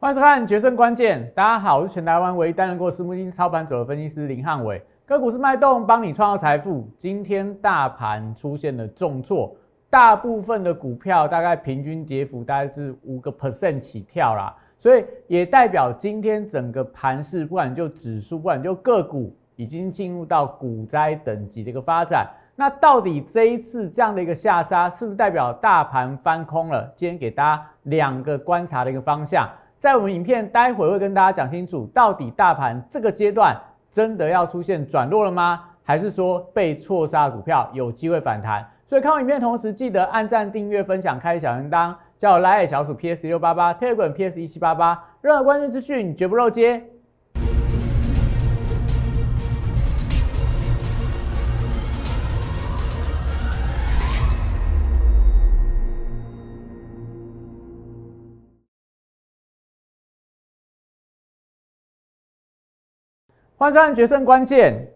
欢迎收看《决胜关键》，大家好，我是全台湾唯一担任过私募基金操盘手的分析师林汉伟。个股是脉动，帮你创造财富。今天大盘出现了重挫，大部分的股票大概平均跌幅大概是五个 percent 起跳啦，所以也代表今天整个盘势，不管就指数，不管就个股，已经进入到股灾等级的一个发展。那到底这一次这样的一个下杀，是不是代表大盘翻空了？今天给大家两个观察的一个方向，在我们影片待会会跟大家讲清楚，到底大盘这个阶段真的要出现转弱了吗？还是说被错杀股票有机会反弹？所以看完影片同时记得按赞、订阅、分享、开小铃铛，叫我来小鼠 PS 六八八，Telegram PS 一七八八，任何关键资讯绝不漏接。换算决胜关键，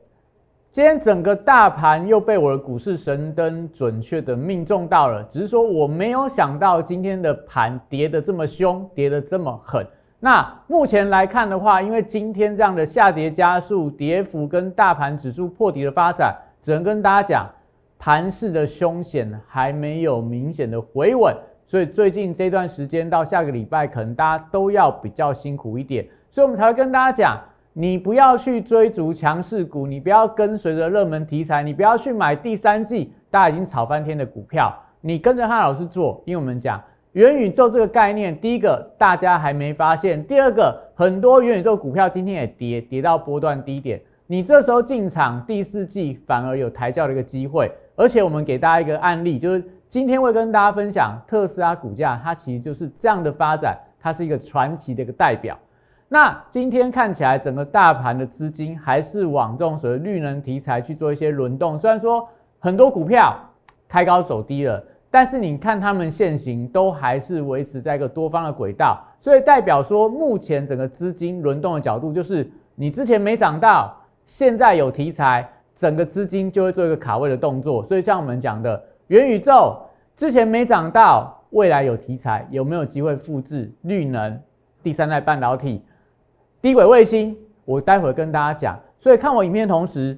今天整个大盘又被我的股市神灯准确的命中到了，只是说我没有想到今天的盘跌得这么凶，跌得这么狠。那目前来看的话，因为今天这样的下跌加速，跌幅跟大盘指数破底的发展，只能跟大家讲，盘势的凶险还没有明显的回稳，所以最近这段时间到下个礼拜，可能大家都要比较辛苦一点，所以我们才会跟大家讲。你不要去追逐强势股，你不要跟随着热门题材，你不要去买第三季大家已经炒翻天的股票，你跟着汉老师做。因为我们讲元宇宙这个概念，第一个大家还没发现，第二个很多元宇宙股票今天也跌，跌到波段低点，你这时候进场，第四季反而有抬轿的一个机会。而且我们给大家一个案例，就是今天会跟大家分享特斯拉股价，它其实就是这样的发展，它是一个传奇的一个代表。那今天看起来，整个大盘的资金还是往这种所谓绿能题材去做一些轮动。虽然说很多股票开高走低了，但是你看他们现行都还是维持在一个多方的轨道，所以代表说目前整个资金轮动的角度，就是你之前没涨到，现在有题材，整个资金就会做一个卡位的动作。所以像我们讲的元宇宙，之前没涨到，未来有题材，有没有机会复制绿能、第三代半导体？低轨卫星，我待会跟大家讲。所以看我影片同时，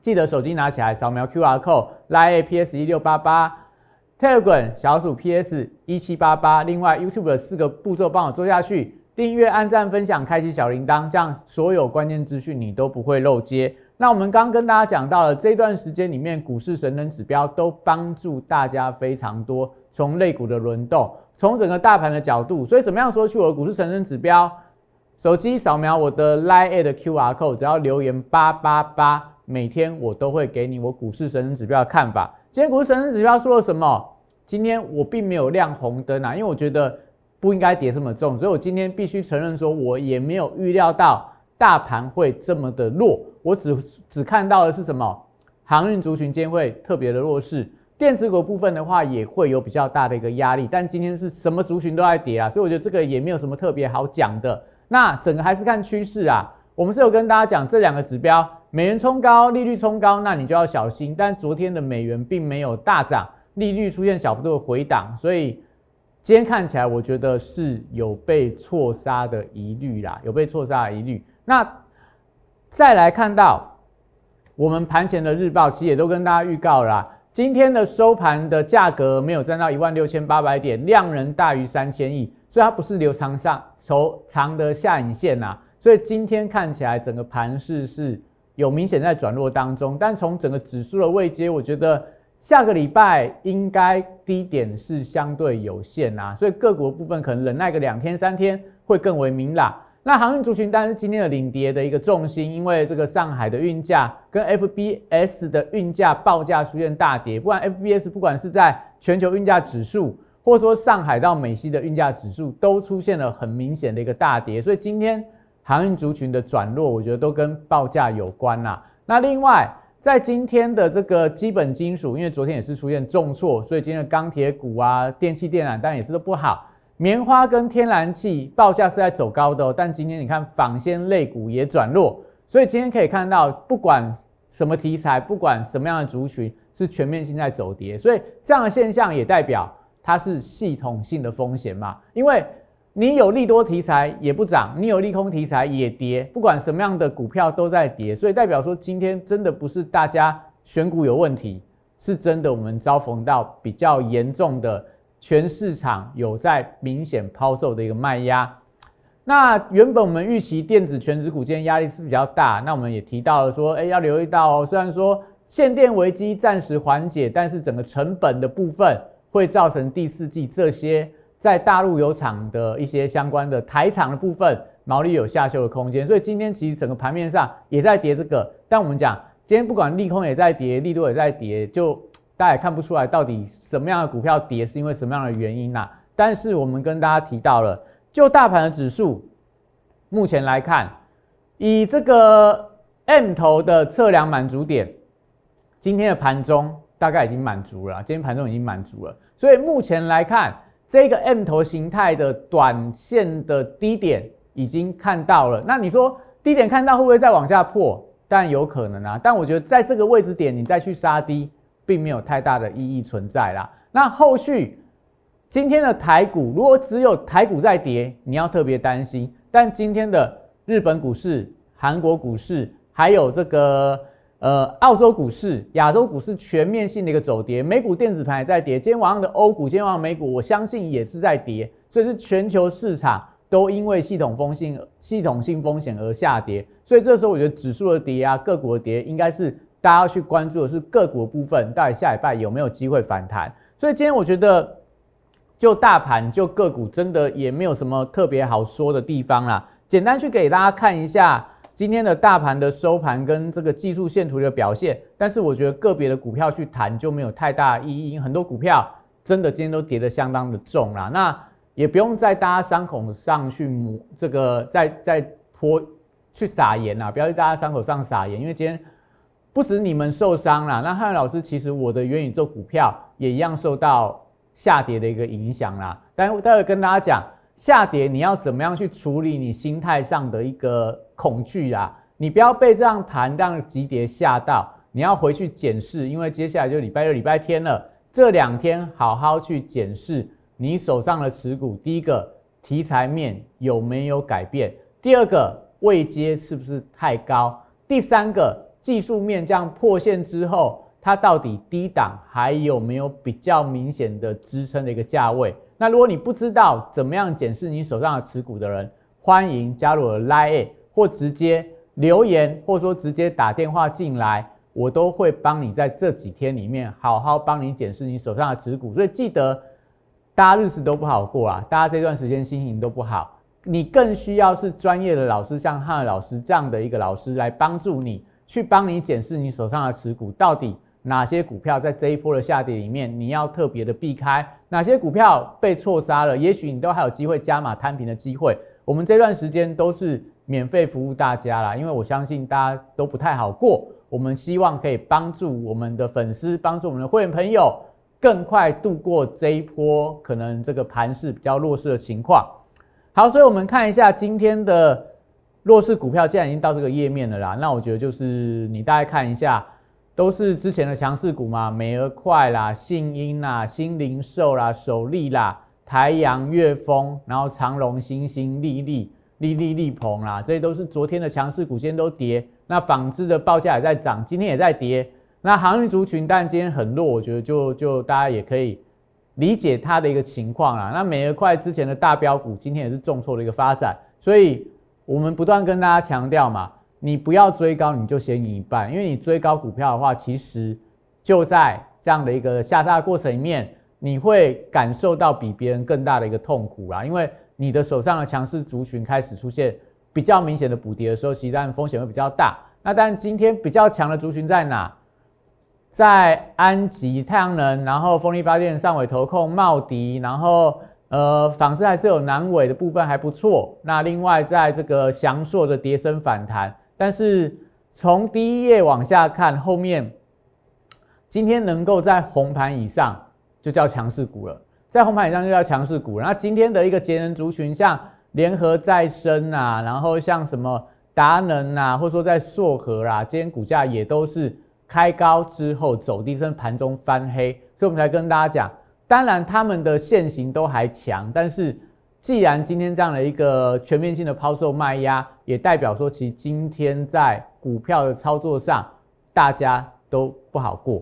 记得手机拿起来扫描 Q R code，来 PS 一六八八，Telegram 小鼠 PS 一七八八。另外 YouTube 的四个步骤帮我做下去，订阅、按赞、分享、开启小铃铛，这样所有关键资讯你都不会漏接。那我们刚跟大家讲到了这段时间里面，股市神能指标都帮助大家非常多，从类股的轮动，从整个大盘的角度。所以怎么样说去我的股市神能指标？手机扫描我的 Line 的 QR code，只要留言八八八，每天我都会给你我股市神人指标的看法。今天股市神人指标说了什么？今天我并没有亮红灯啊，因为我觉得不应该跌这么重，所以我今天必须承认说，我也没有预料到大盘会这么的弱。我只只看到的是什么？航运族群间会特别的弱势，电子股部分的话也会有比较大的一个压力。但今天是什么族群都在跌啊，所以我觉得这个也没有什么特别好讲的。那整个还是看趋势啊，我们是有跟大家讲这两个指标，美元冲高，利率冲高，那你就要小心。但昨天的美元并没有大涨，利率出现小幅度的回档，所以今天看起来我觉得是有被错杀的疑虑啦，有被错杀的疑虑。那再来看到我们盘前的日报，其实也都跟大家预告啦，今天的收盘的价格没有站到一万六千八百点，量能大于三千亿。所以它不是留长上收长的下影线呐，所以今天看起来整个盘势是有明显在转弱当中，但从整个指数的位阶，我觉得下个礼拜应该低点是相对有限呐，所以个股部分可能忍耐个两天三天会更为明朗。那航运族群当然是今天的领跌的一个重心，因为这个上海的运价跟 FBS 的运价报价出现大跌，不然 FBS 不管是在全球运价指数。或者说上海到美西的运价指数都出现了很明显的一个大跌，所以今天航运族群的转弱，我觉得都跟报价有关呐。那另外，在今天的这个基本金属，因为昨天也是出现重挫，所以今天的钢铁股啊、电气电缆当然也是都不好。棉花跟天然气报价是在走高的，但今天你看纺纤类股也转弱，所以今天可以看到，不管什么题材，不管什么样的族群，是全面性在走跌，所以这样的现象也代表。它是系统性的风险嘛？因为你有利多题材也不涨，你有利空题材也跌，不管什么样的股票都在跌，所以代表说今天真的不是大家选股有问题，是真的我们遭逢到比较严重的全市场有在明显抛售的一个卖压。那原本我们预期电子全指股今天压力是比较大，那我们也提到了说，哎，要留意到哦，虽然说限电危机暂时缓解，但是整个成本的部分会造成第四季这些。在大陆有厂的一些相关的台厂的部分，毛利有下修的空间，所以今天其实整个盘面上也在跌这个。但我们讲，今天不管利空也在跌，利多也在跌，就大家也看不出来到底什么样的股票跌是因为什么样的原因呐？但是我们跟大家提到了，就大盘的指数，目前来看，以这个 M 头的测量满足点，今天的盘中大概已经满足了，今天盘中已经满足了，所以目前来看。这个 M 头形态的短线的低点已经看到了，那你说低点看到会不会再往下破？但有可能啊。但我觉得在这个位置点你再去杀低，并没有太大的意义存在啦。那后续今天的台股如果只有台股在跌，你要特别担心。但今天的日本股市、韩国股市还有这个。呃，澳洲股市、亚洲股市全面性的一个走跌，美股电子盘也在跌。今天晚上的欧股、今天晚上美股，我相信也是在跌。所以是全球市场都因为系统风险、系统性风险而下跌。所以这时候我觉得指数的跌啊，个股的跌，应该是大家要去关注的是个股的部分，到底下礼拜有没有机会反弹。所以今天我觉得，就大盘、就个股，真的也没有什么特别好说的地方啦。简单去给大家看一下。今天的大盘的收盘跟这个技术线图的表现，但是我觉得个别的股票去谈就没有太大意义，很多股票真的今天都跌得相当的重啦。那也不用在大家伤口上去抹这个，在在泼去撒盐啦，不要在大家伤口上撒盐，因为今天不止你们受伤啦。那汉老师其实我的元宇宙股票也一样受到下跌的一个影响啦。但待会跟大家讲。下跌你要怎么样去处理你心态上的一个恐惧啊？你不要被这样盘这样急跌吓到，你要回去检视，因为接下来就礼拜六、礼拜天了，这两天好好去检视你手上的持股。第一个题材面有没有改变？第二个位阶是不是太高？第三个技术面这样破线之后，它到底低档还有没有比较明显的支撑的一个价位？那如果你不知道怎么样检视你手上的持股的人，欢迎加入我的 Line 或直接留言，或说直接打电话进来，我都会帮你在这几天里面好好帮你检视你手上的持股。所以记得，大家日子都不好过啊，大家这段时间心情都不好，你更需要是专业的老师，像汉老师这样的一个老师来帮助你，去帮你检视你手上的持股到底。哪些股票在这一波的下跌里面，你要特别的避开？哪些股票被错杀了？也许你都还有机会加码摊平的机会。我们这段时间都是免费服务大家啦，因为我相信大家都不太好过。我们希望可以帮助我们的粉丝，帮助我们的会员朋友，更快度过这一波可能这个盘势比较弱势的情况。好，所以我们看一下今天的弱势股票，既然已经到这个页面了啦，那我觉得就是你大概看一下。都是之前的强势股嘛，美而快啦、信鹰啦、新零售啦、首利啦、台阳、粤丰，然后长隆、新兴、利利、利利、利鹏啦，这些都是昨天的强势股，今天都跌。那纺织的报价也在涨，今天也在跌。那航运族群，但今天很弱，我觉得就就大家也可以理解它的一个情况啦。那美而快之前的大标股，今天也是重挫的一个发展，所以我们不断跟大家强调嘛。你不要追高，你就先赢一半，因为你追高股票的话，其实就在这样的一个下杀过程里面，你会感受到比别人更大的一个痛苦啦。因为你的手上的强势族群开始出现比较明显的补跌的时候，其实风险会比较大。那但今天比较强的族群在哪？在安吉、太阳能，然后风力发电、上尾投控、茂迪，然后呃，纺织还是有南尾的部分还不错。那另外在这个翔硕的跌升反弹。但是从第一页往下看，后面今天能够在红盘以上就叫强势股了，在红盘以上就叫强势股。那今天的一个节能族群，像联合再生啊，然后像什么达能啊，或者说在硕和啊，今天股价也都是开高之后走低，升盘中翻黑，所以我们才跟大家讲，当然他们的线型都还强，但是既然今天这样的一个全面性的抛售卖压，也代表说，其实今天在股票的操作上，大家都不好过。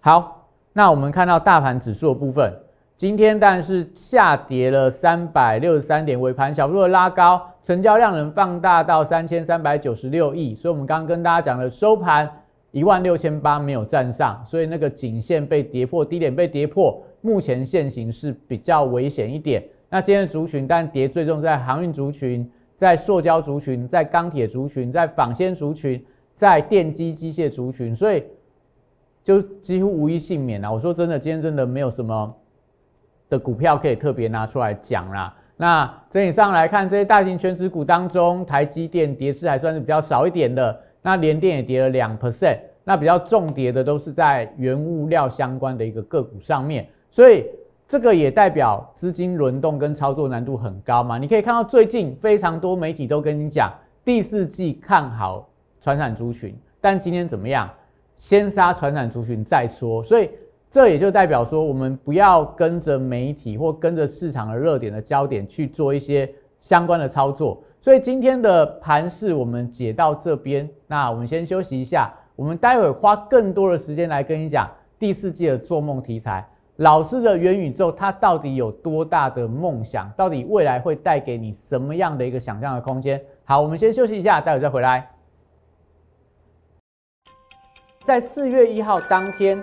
好，那我们看到大盘指数的部分，今天但是下跌了三百六十三点，尾盘小幅度的拉高，成交量能放大到三千三百九十六亿。所以，我们刚刚跟大家讲的收盘一万六千八没有站上，所以那个颈线被跌破，低点被跌破，目前现形是比较危险一点。那今天的族群，但跌最重在航运族群，在塑胶族群，在钢铁族群，在纺纤族群，在电机机械族群，所以。就几乎无一幸免了。我说真的，今天真的没有什么的股票可以特别拿出来讲啦。那整体上来看，这些大型全值股当中，台积电跌势还算是比较少一点的。那联电也跌了两 percent。那比较重跌的都是在原物料相关的一个个股上面。所以这个也代表资金轮动跟操作难度很高嘛。你可以看到最近非常多媒体都跟你讲第四季看好传产族群，但今天怎么样？先杀传产族群再说，所以这也就代表说，我们不要跟着媒体或跟着市场的热点的焦点去做一些相关的操作。所以今天的盘势我们解到这边，那我们先休息一下，我们待会花更多的时间来跟你讲第四季的做梦题材。老师的元宇宙它到底有多大的梦想？到底未来会带给你什么样的一个想象的空间？好，我们先休息一下，待会再回来。在四月一号当天，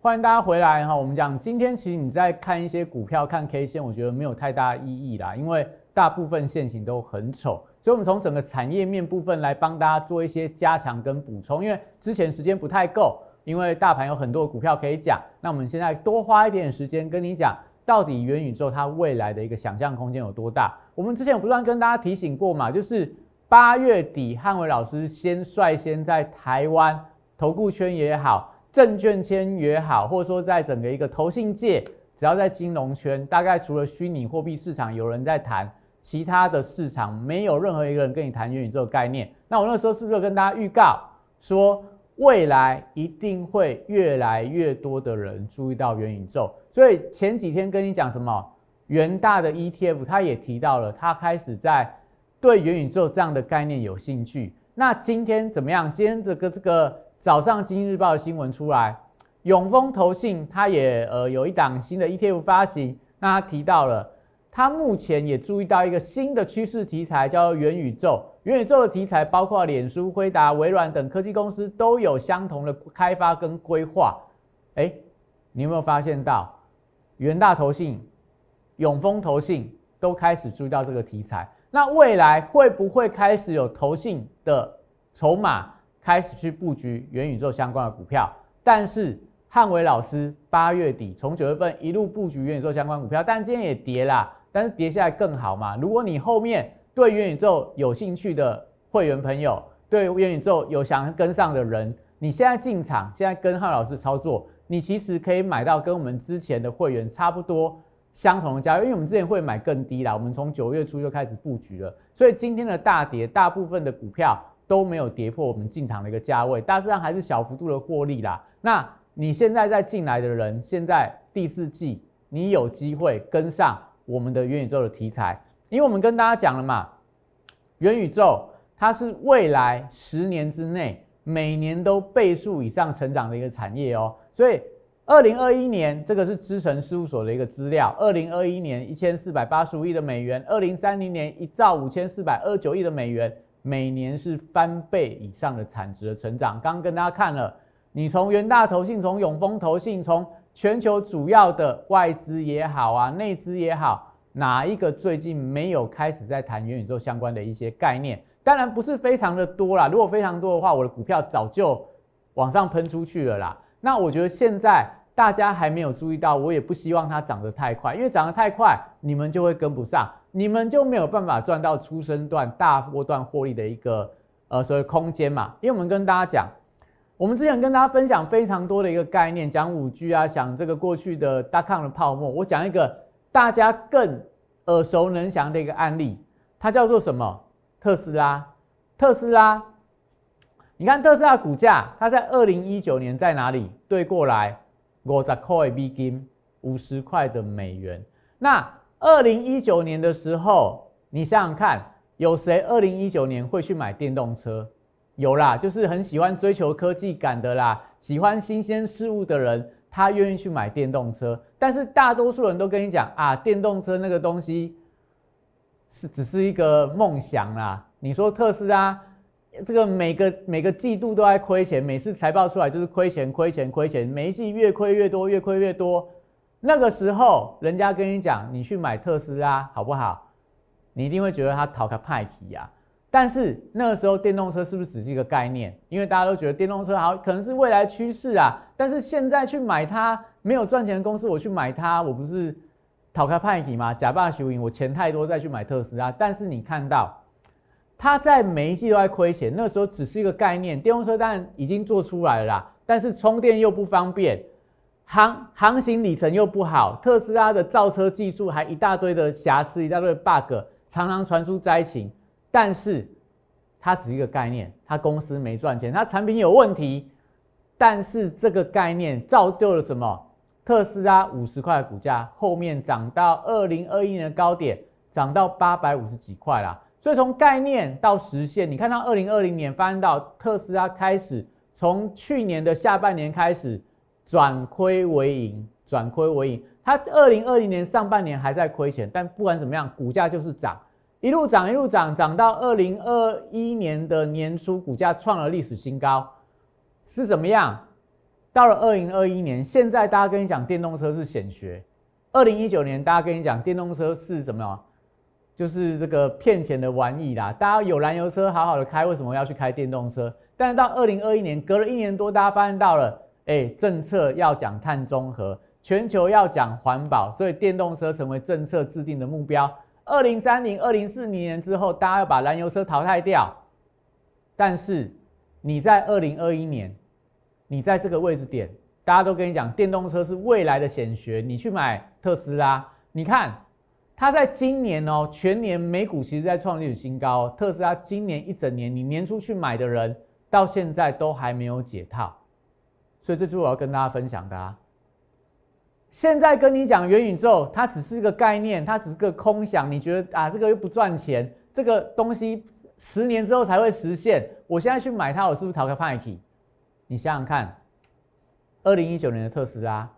欢迎大家回来哈，我们讲今天其实你在看一些股票看 K 线，我觉得没有太大意义啦，因为大部分线型都很丑，所以我们从整个产业面部分来帮大家做一些加强跟补充。因为之前时间不太够，因为大盘有很多股票可以讲，那我们现在多花一点时间跟你讲。到底元宇宙它未来的一个想象空间有多大？我们之前有不断跟大家提醒过嘛，就是八月底汉伟老师先率先在台湾投顾圈也好，证券圈也好，或者说在整个一个投信界，只要在金融圈，大概除了虚拟货币市场有人在谈，其他的市场没有任何一个人跟你谈元宇宙概念。那我那时候是不是跟大家预告说，未来一定会越来越多的人注意到元宇宙？所以前几天跟你讲什么元大的 ETF，他也提到了，他开始在对元宇宙这样的概念有兴趣。那今天怎么样？今天这个这个早上《经济日报》的新闻出来，永丰投信它也呃有一档新的 ETF 发行，那它提到了，它目前也注意到一个新的趋势题材，叫元宇宙。元宇宙的题材包括脸书、辉达、微软等科技公司都有相同的开发跟规划。哎，你有没有发现到？元大投信、永丰投信都开始注意到这个题材，那未来会不会开始有投信的筹码开始去布局元宇宙相关的股票？但是汉伟老师八月底从九月份一路布局元宇宙相关股票，但今天也跌啦，但是跌下来更好嘛。如果你后面对元宇宙有兴趣的会员朋友，对元宇宙有想跟上的人，你现在进场，现在跟汉老师操作。你其实可以买到跟我们之前的会员差不多相同的价位，因为我们之前会买更低啦，我们从九月初就开始布局了，所以今天的大跌，大部分的股票都没有跌破我们进场的一个价位，大致上还是小幅度的获利啦。那你现在在进来的人，现在第四季你有机会跟上我们的元宇宙的题材，因为我们跟大家讲了嘛，元宇宙它是未来十年之内。每年都倍数以上成长的一个产业哦，所以二零二一年这个是知诚事务所的一个资料，二零二一年一千四百八十五亿的美元，二零三零年一兆五千四百二九亿的美元，每年是翻倍以上的产值的成长。刚跟大家看了，你从元大投信、从永丰投信、从全球主要的外资也好啊，内资也好，哪一个最近没有开始在谈元宇宙相关的一些概念？当然不是非常的多啦，如果非常多的话，我的股票早就往上喷出去了啦。那我觉得现在大家还没有注意到，我也不希望它涨得太快，因为涨得太快，你们就会跟不上，你们就没有办法赚到出生段大波段获利的一个呃所谓空间嘛。因为我们跟大家讲，我们之前跟大家分享非常多的一个概念，讲五 G 啊，讲这个过去的大康的泡沫，我讲一个大家更耳熟能详的一个案例，它叫做什么？特斯拉，特斯拉，你看特斯拉股价，它在二零一九年在哪里？对过来五十块美金，五十块的美元。那二零一九年的时候，你想想看，有谁二零一九年会去买电动车？有啦，就是很喜欢追求科技感的啦，喜欢新鲜事物的人，他愿意去买电动车。但是大多数人都跟你讲啊，电动车那个东西。是只是一个梦想啦。你说特斯拉这个每个每个季度都在亏钱，每次财报出来就是亏钱亏钱亏钱，每一季越亏越多，越亏越多。那个时候人家跟你讲，你去买特斯拉好不好？你一定会觉得它逃开派题呀。但是那个时候电动车是不是只是一个概念？因为大家都觉得电动车好可能是未来趋势啊。但是现在去买它没有赚钱的公司，我去买它，我不是？逃开派题嘛，假扮输赢，我钱太多再去买特斯拉。但是你看到，它在每一季都在亏钱，那时候只是一个概念，电动车当然已经做出来了啦，但是充电又不方便，航航行里程又不好，特斯拉的造车技术还一大堆的瑕疵，一大堆的 bug，常常传出灾情。但是它只是一个概念，它公司没赚钱，它产品有问题，但是这个概念造就了什么？特斯拉五十块股价，后面涨到二零二一年的高点，涨到八百五十几块啦。所以从概念到实现，你看到二零二零年发生到特斯拉开始，从去年的下半年开始转亏为盈，转亏为盈。它二零二零年上半年还在亏钱，但不管怎么样，股价就是涨，一路涨一路涨，涨到二零二一年的年初，股价创了历史新高，是怎么样？到了二零二一年，现在大家跟你讲电动车是显学。二零一九年大家跟你讲电动车是什么？就是这个骗钱的玩意啦。大家有燃油车好好的开，为什么要去开电动车？但是到二零二一年，隔了一年多，大家发现到了，哎，政策要讲碳中和，全球要讲环保，所以电动车成为政策制定的目标。二零三零、二零四零年之后，大家要把燃油车淘汰掉。但是你在二零二一年。你在这个位置点，大家都跟你讲，电动车是未来的显学。你去买特斯拉，你看它在今年哦，全年美股其实在创历史新高。特斯拉今年一整年，你年初去买的人，到现在都还没有解套。所以这就是我要跟大家分享的啊。现在跟你讲元宇宙，它只是一个概念，它只是个空想。你觉得啊，这个又不赚钱，这个东西十年之后才会实现。我现在去买它，我是不是逃个派题？你想想看，二零一九年的特斯拉，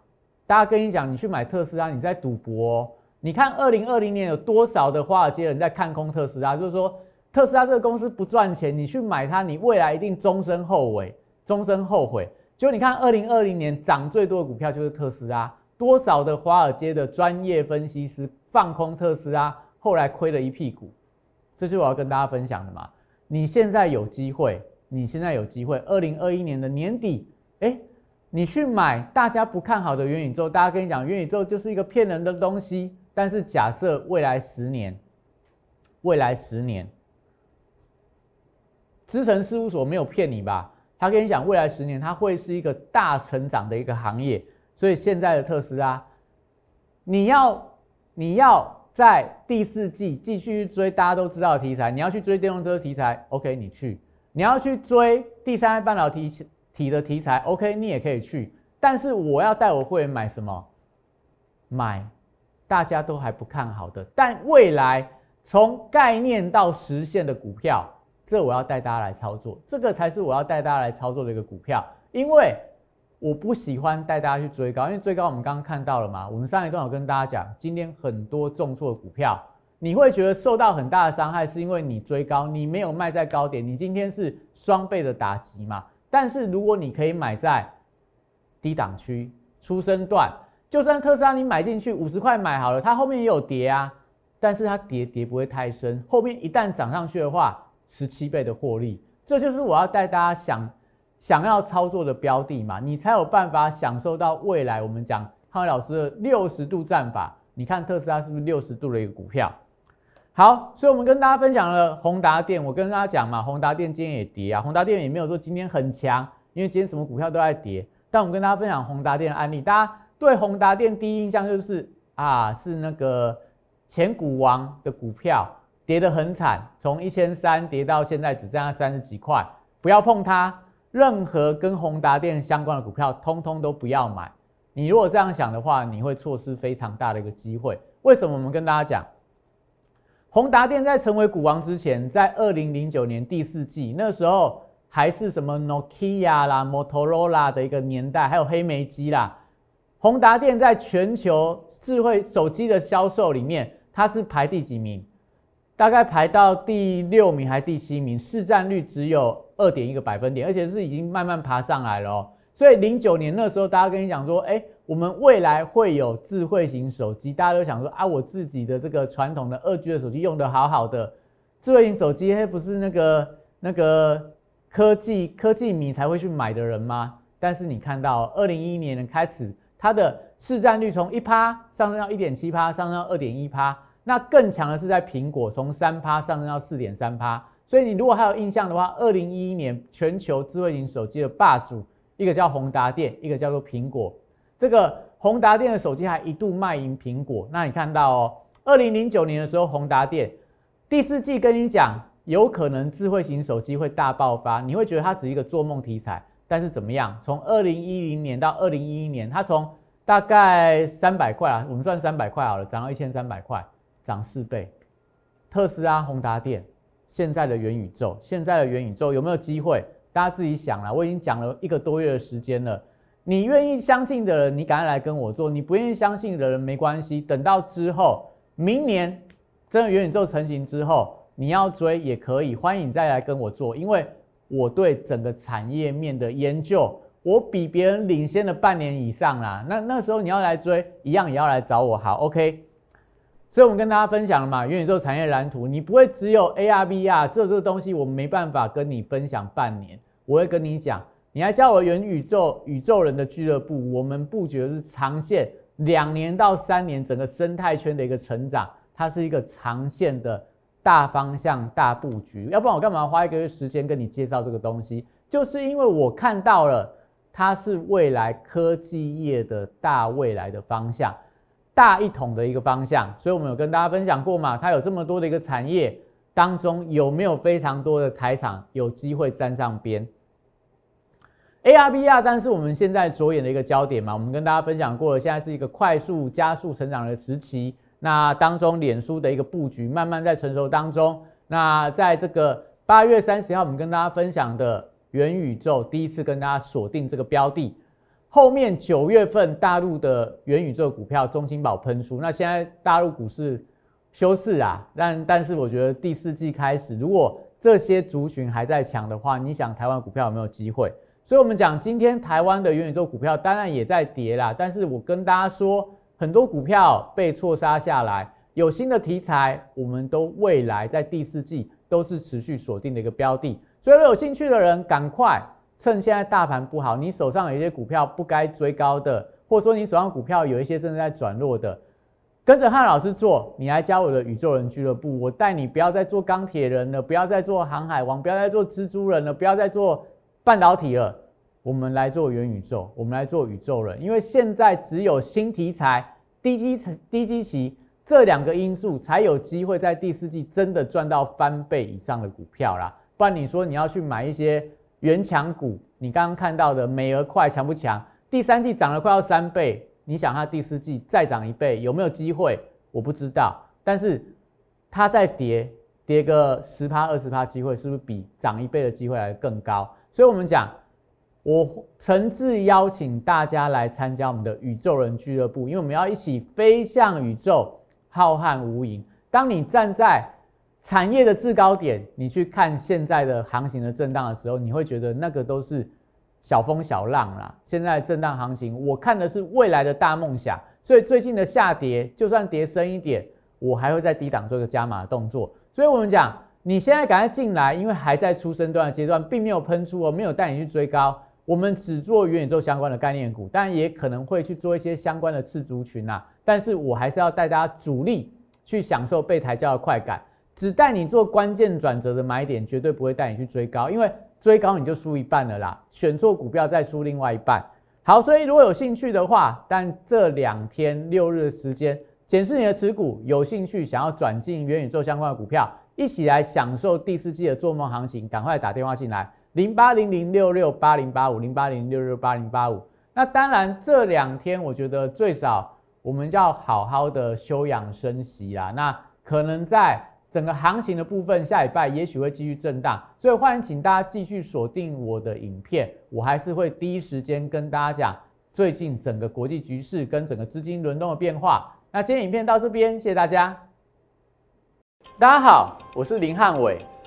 大家跟你讲，你去买特斯拉，你在赌博。你看二零二零年有多少的华尔街人在看空特斯拉，就是说特斯拉这个公司不赚钱，你去买它，你未来一定终身后悔，终身后悔。就你看二零二零年涨最多的股票就是特斯拉，多少的华尔街的专业分析师放空特斯拉，后来亏了一屁股。这是我要跟大家分享的嘛。你现在有机会。你现在有机会，二零二一年的年底，哎，你去买大家不看好的元宇宙，大家跟你讲元宇宙就是一个骗人的东西。但是假设未来十年，未来十年，资诚事务所没有骗你吧？他跟你讲未来十年它会是一个大成长的一个行业，所以现在的特斯拉，你要你要在第四季继续追大家都知道的题材，你要去追电动车题材，OK，你去；你要去追第三代半导体体的题材，OK，你也可以去。但是我要带我会员买什么？买大家都还不看好的，但未来从概念到实现的股票，这我要带大家来操作，这个才是我要带大家来操作的一个股票，因为。我不喜欢带大家去追高，因为追高我们刚刚看到了嘛。我们上一段有跟大家讲，今天很多重挫的股票，你会觉得受到很大的伤害，是因为你追高，你没有卖在高点，你今天是双倍的打击嘛。但是如果你可以买在低档区、出生段，就算特斯拉你买进去五十块买好了，它后面也有跌啊，但是它跌跌不会太深，后面一旦涨上去的话，十七倍的获利，这就是我要带大家想。想要操作的标的嘛，你才有办法享受到未来。我们讲康伟老师的六十度战法，你看特斯拉是不是六十度的一个股票？好，所以我们跟大家分享了宏达电，我跟大家讲嘛，宏达电今天也跌啊，宏达电也没有说今天很强，因为今天什么股票都在跌。但我们跟大家分享宏达电的案例，大家对宏达电第一印象就是啊，是那个前股王的股票跌得很惨，从一千三跌到现在只剩下三十几块，不要碰它。任何跟宏达电相关的股票，通通都不要买。你如果这样想的话，你会错失非常大的一个机会。为什么？我们跟大家讲，宏达电在成为股王之前，在二零零九年第四季，那时候还是什么 Nokia 啦、Motorola 的一个年代，还有黑莓机啦。宏达电在全球智慧手机的销售里面，它是排第几名？大概排到第六名还是第七名？市占率只有。二点一个百分点，而且是已经慢慢爬上来了哦。所以零九年那时候，大家跟你讲说，哎，我们未来会有智慧型手机，大家都想说啊，我自己的这个传统的二 G 的手机用的好好的，智慧型手机，嘿，不是那个那个科技科技迷才会去买的人吗？但是你看到二零一一年开始，它的市占率从一趴上升到一点七趴，上升到二点一趴，那更强的是在苹果，从三趴上升到四点三趴。所以你如果还有印象的话，二零一一年全球智慧型手机的霸主，一个叫宏达电，一个叫做苹果。这个宏达电的手机还一度卖赢苹果。那你看到哦，二零零九年的时候，宏达电第四季跟你讲，有可能智慧型手机会大爆发，你会觉得它只是一个做梦题材。但是怎么样？从二零一零年到二零一一年，它从大概三百块啊，我们算三百块好了，涨到一千三百块，涨四倍。特斯拉、宏达电。现在的元宇宙，现在的元宇宙有没有机会？大家自己想了。我已经讲了一个多月的时间了。你愿意相信的人，你赶快来跟我做；你不愿意相信的人，没关系。等到之后，明年真的元宇宙成型之后，你要追也可以，欢迎你再来跟我做。因为我对整个产业面的研究，我比别人领先了半年以上啦。那那时候你要来追，一样也要来找我。好，OK。所以，我们跟大家分享了嘛，元宇宙产业蓝图，你不会只有 AR、VR 这这个东西，我们没办法跟你分享半年。我会跟你讲，你来教我元宇宙宇宙人的俱乐部，我们布局的是长线，两年到三年，整个生态圈的一个成长，它是一个长线的大方向大布局。要不然我干嘛花一个月时间跟你介绍这个东西？就是因为我看到了，它是未来科技业的大未来的方向。大一统的一个方向，所以我们有跟大家分享过嘛，它有这么多的一个产业当中，有没有非常多的台厂有机会沾上边？AR、VR，但是我们现在着眼的一个焦点嘛，我们跟大家分享过了，现在是一个快速加速成长的时期，那当中脸书的一个布局慢慢在成熟当中。那在这个八月三十号，我们跟大家分享的元宇宙，第一次跟大家锁定这个标的。后面九月份大陆的元宇宙股票中金宝喷出，那现在大陆股市休市啊，但但是我觉得第四季开始，如果这些族群还在强的话，你想台湾股票有没有机会？所以我们讲今天台湾的元宇宙股票当然也在跌啦，但是我跟大家说，很多股票被错杀下来，有新的题材，我们都未来在第四季都是持续锁定的一个标的，所以有兴趣的人赶快。趁现在大盘不好，你手上有一些股票不该追高的，或者说你手上股票有一些正在转弱的，跟着汉老师做，你来加我的宇宙人俱乐部，我带你不要再做钢铁人了，不要再做航海王，不要再做蜘蛛人了，不要再做半导体了，我们来做元宇宙，我们来做宇宙人，因为现在只有新题材、低基层、低基期这两个因素才有机会在第四季真的赚到翻倍以上的股票啦。不然你说你要去买一些原强股，你刚刚看到的美而快强不强？第三季涨了快要三倍，你想它第四季再涨一倍有没有机会？我不知道，但是它在跌跌个十趴二十趴，机会是不是比涨一倍的机会来更高？所以我们讲。我诚挚邀请大家来参加我们的宇宙人俱乐部，因为我们要一起飞向宇宙，浩瀚无垠。当你站在产业的制高点，你去看现在的行情的震荡的时候，你会觉得那个都是小风小浪啦。现在震荡行情，我看的是未来的大梦想。所以最近的下跌，就算跌深一点，我还会在低档做一个加码的动作。所以我们讲，你现在赶快进来，因为还在出生段的阶段，并没有喷出哦，没有带你去追高。我们只做元宇宙相关的概念股，但也可能会去做一些相关的次族群呐。但是我还是要带大家主力去享受被抬轿的快感，只带你做关键转折的买点，绝对不会带你去追高，因为追高你就输一半了啦。选错股票再输另外一半。好，所以如果有兴趣的话，但这两天六日的时间，检视你的持股，有兴趣想要转进元宇宙相关的股票，一起来享受第四季的做梦行情，赶快打电话进来。零八零零六六八零八五零八零六六八零八五，那当然这两天我觉得最少我们要好好的休养生息啦。那可能在整个行情的部分，下礼拜也许会继续震荡，所以欢迎请大家继续锁定我的影片，我还是会第一时间跟大家讲最近整个国际局势跟整个资金轮动的变化。那今天影片到这边，谢谢大家。大家好，我是林汉伟。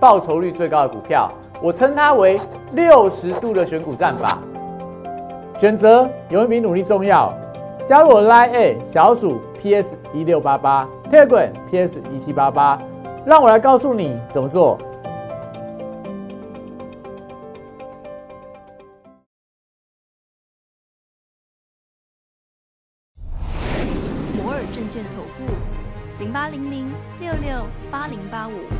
报酬率最高的股票，我称它为六十度的选股战法。选择永远比努力重要。加入我 Line A 小鼠 PS 一六八八，Telegram PS 一七八八，让我来告诉你怎么做。摩尔证券投顾零八零零六六八零八五。